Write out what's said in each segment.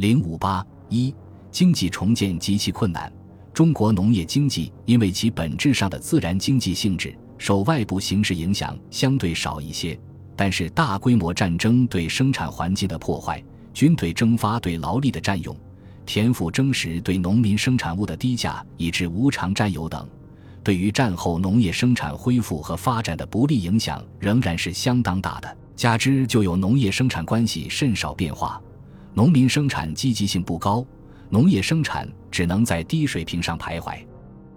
零五八一，经济重建极其困难。中国农业经济因为其本质上的自然经济性质，受外部形势影响相对少一些。但是大规模战争对生产环境的破坏、军队征发对劳力的占用、田赋征实对农民生产物的低价以致无偿占有等，对于战后农业生产恢复和发展的不利影响仍然是相当大的。加之就有农业生产关系甚少变化，农民生产积极性不高，农业生产只能在低水平上徘徊。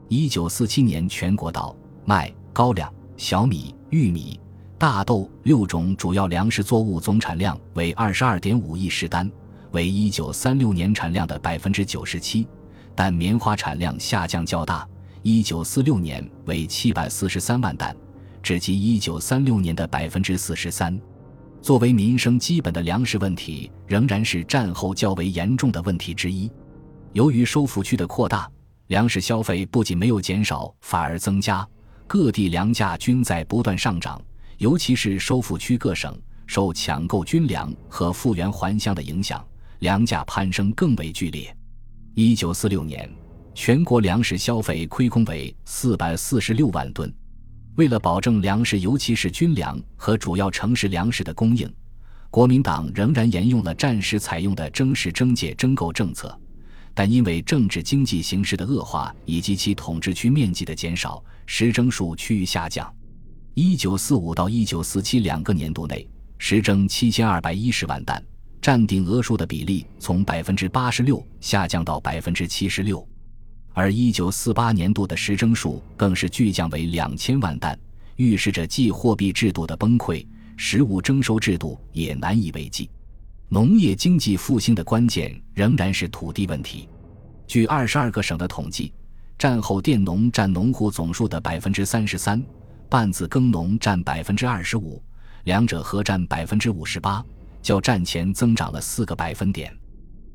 一九四七年，全国稻、麦、高粱、小米、玉米、大豆六种主要粮食作物总产量为二十二点五亿石担，为一九三六年产量的百分之九十七，但棉花产量下降较大，一九四六年为七百四十三万担，只及一九三六年的百分之四十三。作为民生基本的粮食问题，仍然是战后较为严重的问题之一。由于收复区的扩大，粮食消费不仅没有减少，反而增加，各地粮价均在不断上涨。尤其是收复区各省受抢购军粮和复员还乡的影响，粮价攀升更为剧烈。一九四六年，全国粮食消费亏空为四百四十六万吨。为了保证粮食，尤其是军粮和主要城市粮食的供应，国民党仍然沿用了战时采用的征实征借征购政策，但因为政治经济形势的恶化以及其统治区面积的减少，实征数趋于下降。一九四五到一九四七两个年度内，实征七千二百一十万担，占定额数的比例从百分之八十六下降到百分之七十六。而一九四八年度的实征数更是巨降为两千万担，预示着既货币制度的崩溃，实物征收制度也难以为继。农业经济复兴的关键仍然是土地问题。据二十二个省的统计，战后佃农占农户总数的百分之三十三，半自耕农占百分之二十五，两者合占百分之五十八，较战前增长了四个百分点。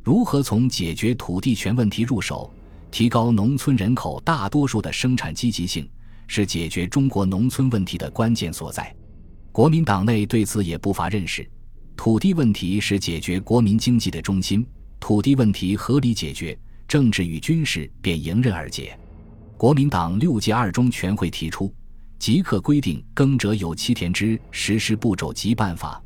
如何从解决土地权问题入手？提高农村人口大多数的生产积极性，是解决中国农村问题的关键所在。国民党内对此也不乏认识。土地问题是解决国民经济的中心，土地问题合理解决，政治与军事便迎刃而解。国民党六届二中全会提出，即刻规定耕者有其田之实施步骤及办法，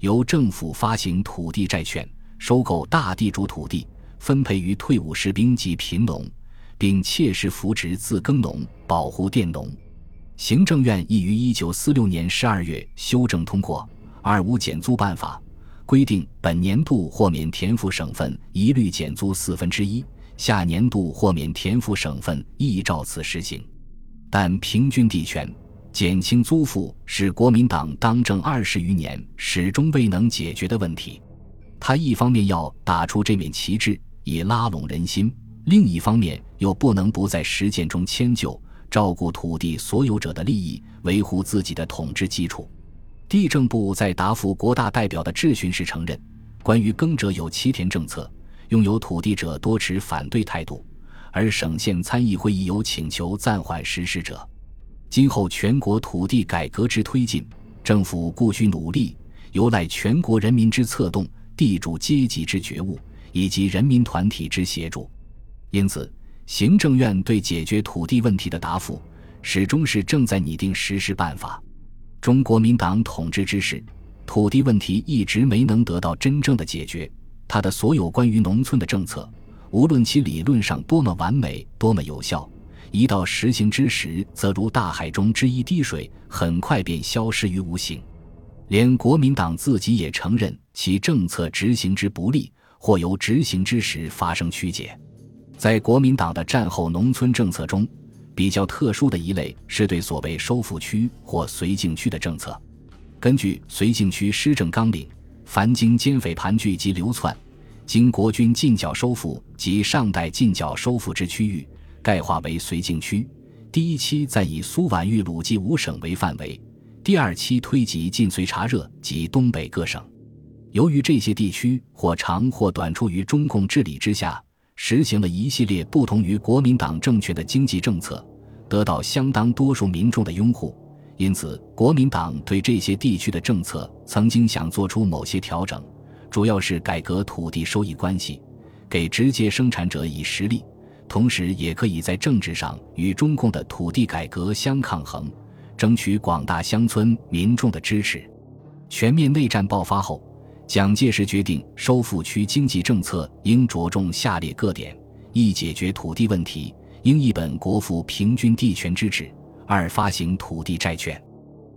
由政府发行土地债券，收购大地主土地。分配于退伍士兵及贫农，并切实扶植自耕农，保护佃农。行政院亦于一九四六年十二月修正通过《二五减租办法》，规定本年度豁免田赋省份一律减租四分之一，下年度豁免田赋省份亦照此实行。但平均地权、减轻租赋是国民党当政二十余年始终未能解决的问题。他一方面要打出这面旗帜。以拉拢人心，另一方面又不能不在实践中迁就，照顾土地所有者的利益，维护自己的统治基础。地政部在答复国大代表的质询时承认，关于耕者有其田政策，拥有土地者多持反对态度，而省县参议会议有请求暂缓实施者。今后全国土地改革之推进，政府固需努力，有赖全国人民之策动，地主阶级之觉悟。以及人民团体之协助，因此，行政院对解决土地问题的答复始终是正在拟定实施办法。中国民党统治之时，土地问题一直没能得到真正的解决。他的所有关于农村的政策，无论其理论上多么完美、多么有效，一到实行之时，则如大海中之一滴水，很快便消失于无形。连国民党自己也承认其政策执行之不力。或由执行之时发生曲解，在国民党的战后农村政策中，比较特殊的一类是对所谓收复区或绥靖区的政策。根据绥靖区施政纲领，凡经奸匪盘踞及流窜，经国军进剿收复及上代进剿收复之区域，概划为绥靖区。第一期暂以苏皖豫鲁冀五省为范围，第二期推及晋绥察热及东北各省。由于这些地区或长或短处于中共治理之下，实行了一系列不同于国民党政权的经济政策，得到相当多数民众的拥护，因此国民党对这些地区的政策曾经想做出某些调整，主要是改革土地收益关系，给直接生产者以实力，同时也可以在政治上与中共的土地改革相抗衡，争取广大乡村民众的支持。全面内战爆发后，蒋介石决定收复区经济政策应着重下列各点：一、解决土地问题，应一本国富平均地权之旨；二、发行土地债券；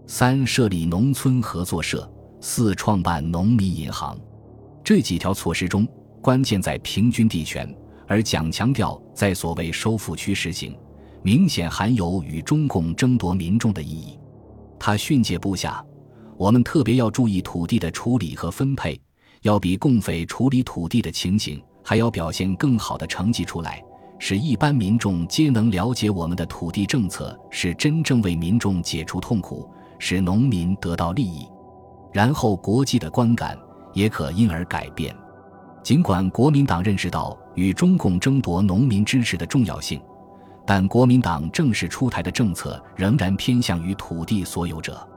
三、设立农村合作社；四、创办农民银行。这几条措施中，关键在平均地权，而蒋强调在所谓收复区实行，明显含有与中共争夺民众的意义。他训诫部下。我们特别要注意土地的处理和分配，要比共匪处理土地的情形还要表现更好的成绩出来，使一般民众皆能了解我们的土地政策是真正为民众解除痛苦，使农民得到利益。然后国际的观感也可因而改变。尽管国民党认识到与中共争夺农民支持的重要性，但国民党正式出台的政策仍然偏向于土地所有者。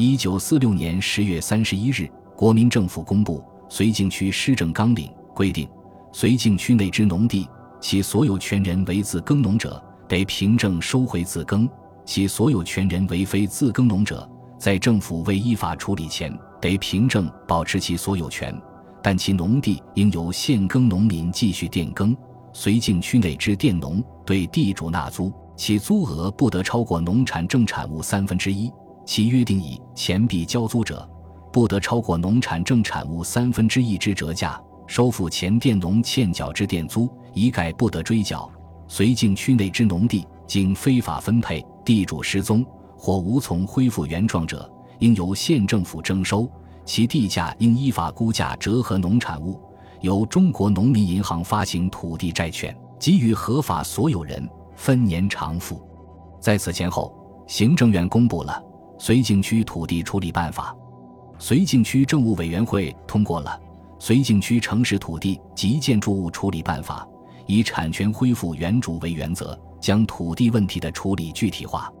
一九四六年十月三十一日，国民政府公布《绥靖区施政纲领》，规定，绥靖区内之农地，其所有权人为自耕农者，得凭证收回自耕；其所有权人为非自耕农者，在政府未依法处理前，得凭证保持其所有权，但其农地应由现耕农民继续佃耕。绥靖区内之佃农对地主纳租，其租额不得超过农产正产物三分之一。其约定以钱币交租者，不得超过农产正产物三分之一之折价；收付前佃农欠缴之佃租，一概不得追缴。绥靖区内之农地经非法分配、地主失踪或无从恢复原状者，应由县政府征收，其地价应依法估价折合农产物，由中国农民银行发行土地债券，给予合法所有人分年偿付。在此前后，行政院公布了。绥靖区土地处理办法，绥靖区政务委员会通过了《绥靖区城市土地及建筑物处理办法》，以产权恢复原主为原则，将土地问题的处理具体化。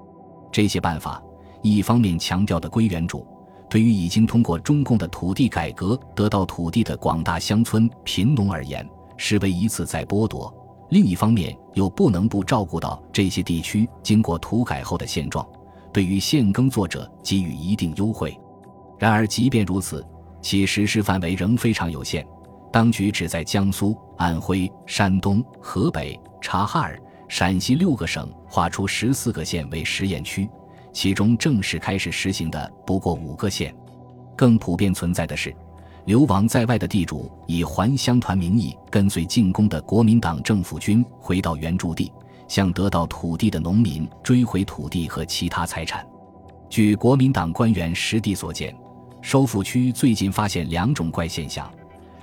这些办法一方面强调的归原主，对于已经通过中共的土地改革得到土地的广大乡村贫农而言，视为一次再剥夺；另一方面又不能不照顾到这些地区经过土改后的现状。对于现耕作者给予一定优惠，然而即便如此，其实施范围仍非常有限。当局只在江苏、安徽、山东、河北、察哈尔、陕西六个省划出十四个县为实验区，其中正式开始实行的不过五个县。更普遍存在的是，流亡在外的地主以还乡团名义跟随进攻的国民党政府军回到原驻地。向得到土地的农民追回土地和其他财产。据国民党官员实地所见，收复区最近发现两种怪现象：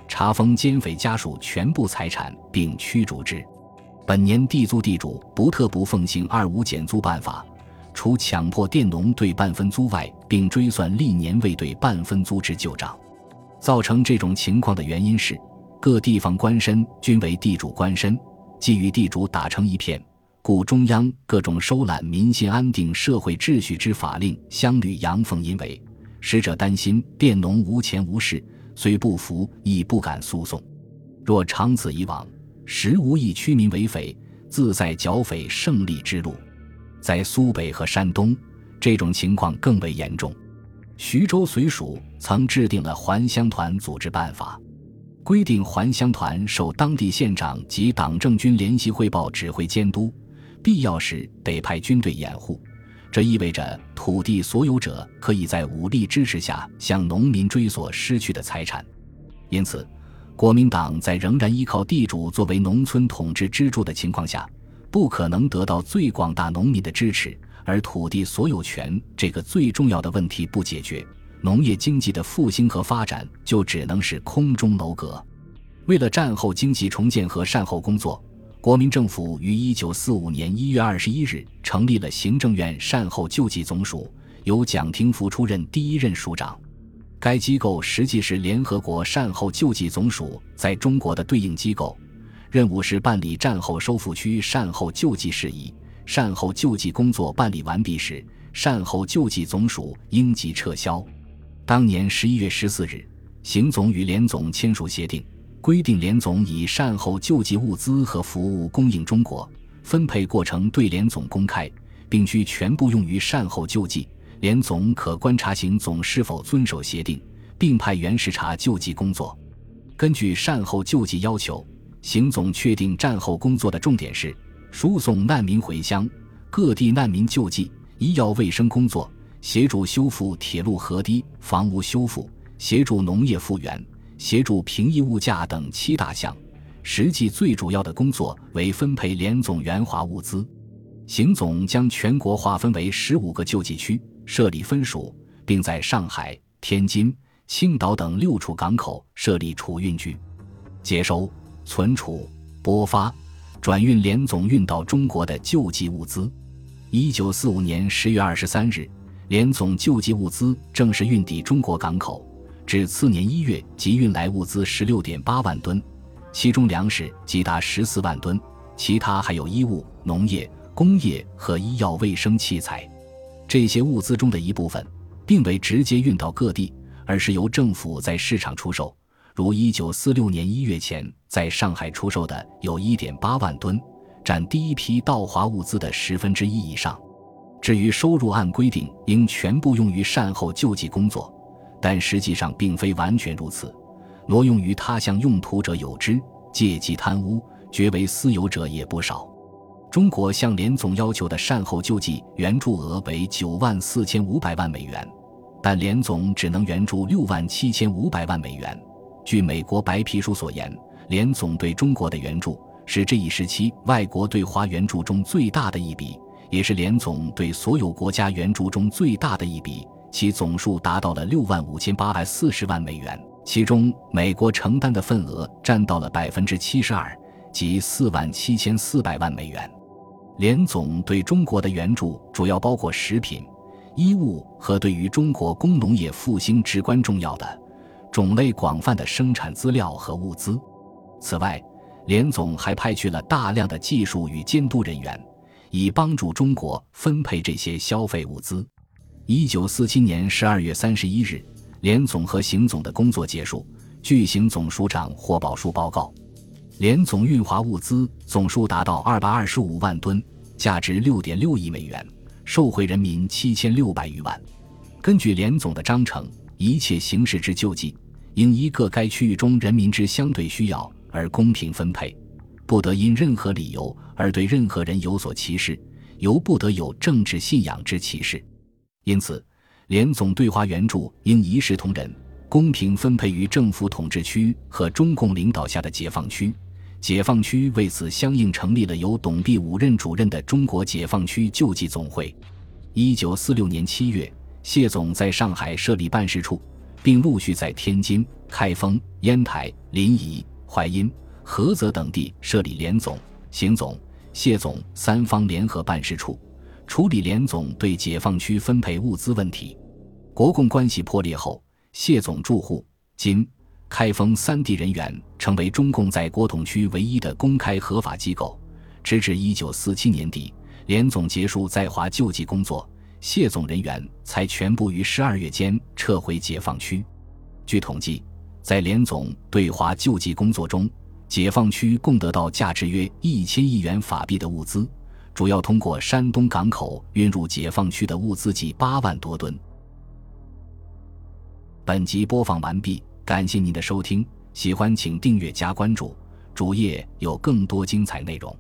查封奸匪家属全部财产并驱逐之。本年地租地主不特不奉行二五减租办法，除强迫佃农对半分租外，并追算历年未对半分租之旧账。造成这种情况的原因是，各地方官绅均为地主官绅，既与地主打成一片。故中央各种收揽民心、安定社会秩序之法令，相屡阳奉阴违，使者担心佃农无钱无势，虽不服亦不敢诉讼。若长此以往，实无益驱民为匪，自在剿匪胜利之路。在苏北和山东，这种情况更为严重。徐州绥署曾制定了还乡团组织办法，规定还乡团受当地县长及党政军联席汇报、指挥监督。必要时得派军队掩护，这意味着土地所有者可以在武力支持下向农民追索失去的财产。因此，国民党在仍然依靠地主作为农村统治支柱的情况下，不可能得到最广大农民的支持，而土地所有权这个最重要的问题不解决，农业经济的复兴和发展就只能是空中楼阁。为了战后经济重建和善后工作。国民政府于一九四五年一月二十一日成立了行政院善后救济总署，由蒋廷福出任第一任署长。该机构实际是联合国善后救济总署在中国的对应机构，任务是办理战后收复区善后救济事宜。善后救济工作办理完毕时，善后救济总署应即撤销。当年十一月十四日，邢总与联总签署协定。规定联总以善后救济物资和服务供应中国，分配过程对联总公开，并需全部用于善后救济。联总可观察行总是否遵守协定，并派员视察救济工作。根据善后救济要求，行总确定战后工作的重点是输送难民回乡、各地难民救济、医药卫生工作、协助修复铁路河堤、房屋修复、协助农业复原、协助平抑物价等七大项。实际最主要的工作为分配联总援华物资。行总将全国划分为十五个救济区。设立分署，并在上海、天津、青岛等六处港口设立储运局，接收、存储、拨发、转运联总运到中国的救济物资。一九四五年十月二十三日，联总救济物资正式运抵中国港口，至次年一月即运来物资十六点八万吨，其中粮食即达十四万吨，其他还有衣物、农业、工业和医药卫生器材。这些物资中的一部分，并未直接运到各地，而是由政府在市场出售。如1946年1月前在上海出售的有1.8万吨，占第一批到华物资的十分之一以上。至于收入，按规定应全部用于善后救济工作，但实际上并非完全如此，挪用于他项用途者有之，借机贪污、绝为私有者也不少。中国向联总要求的善后救济援助额为九万四千五百万美元，但联总只能援助六万七千五百万美元。据美国白皮书所言，联总对中国的援助是这一时期外国对华援助中最大的一笔，也是联总对所有国家援助中最大的一笔，其总数达到了六万五千八百四十万美元，其中美国承担的份额占到了百分之七十二，即四万七千四百万美元。联总对中国的援助主要包括食品、衣物和对于中国工农业复兴至关重要的、种类广泛的生产资料和物资。此外，联总还派去了大量的技术与监督人员，以帮助中国分配这些消费物资。一九四七年十二月三十一日，联总和行总的工作结束。据行总署长霍宝书报告。联总运华物资总数达到二百二十五万吨，价值六点六亿美元，受惠人民七千六百余万。根据联总的章程，一切形式之救济，应依各该区域中人民之相对需要而公平分配，不得因任何理由而对任何人有所歧视，尤不得有政治信仰之歧视。因此，联总对华援助应一视同仁，公平分配于政府统治区和中共领导下的解放区。解放区为此相应成立了由董必武任主任的中国解放区救济总会。一九四六年七月，谢总在上海设立办事处，并陆续在天津、开封、烟台、临沂、淮阴、菏泽等地设立联总、行总、谢总三方联合办事处，处理联总对解放区分配物资问题。国共关系破裂后，谢总驻沪、津。开封三地人员成为中共在国统区唯一的公开合法机构，直至一九四七年底，联总结束在华救济工作，谢总人员才全部于十二月间撤回解放区。据统计，在联总对华救济工作中，解放区共得到价值约一千亿元法币的物资，主要通过山东港口运入解放区的物资计八万多吨。本集播放完毕。感谢您的收听，喜欢请订阅加关注，主页有更多精彩内容。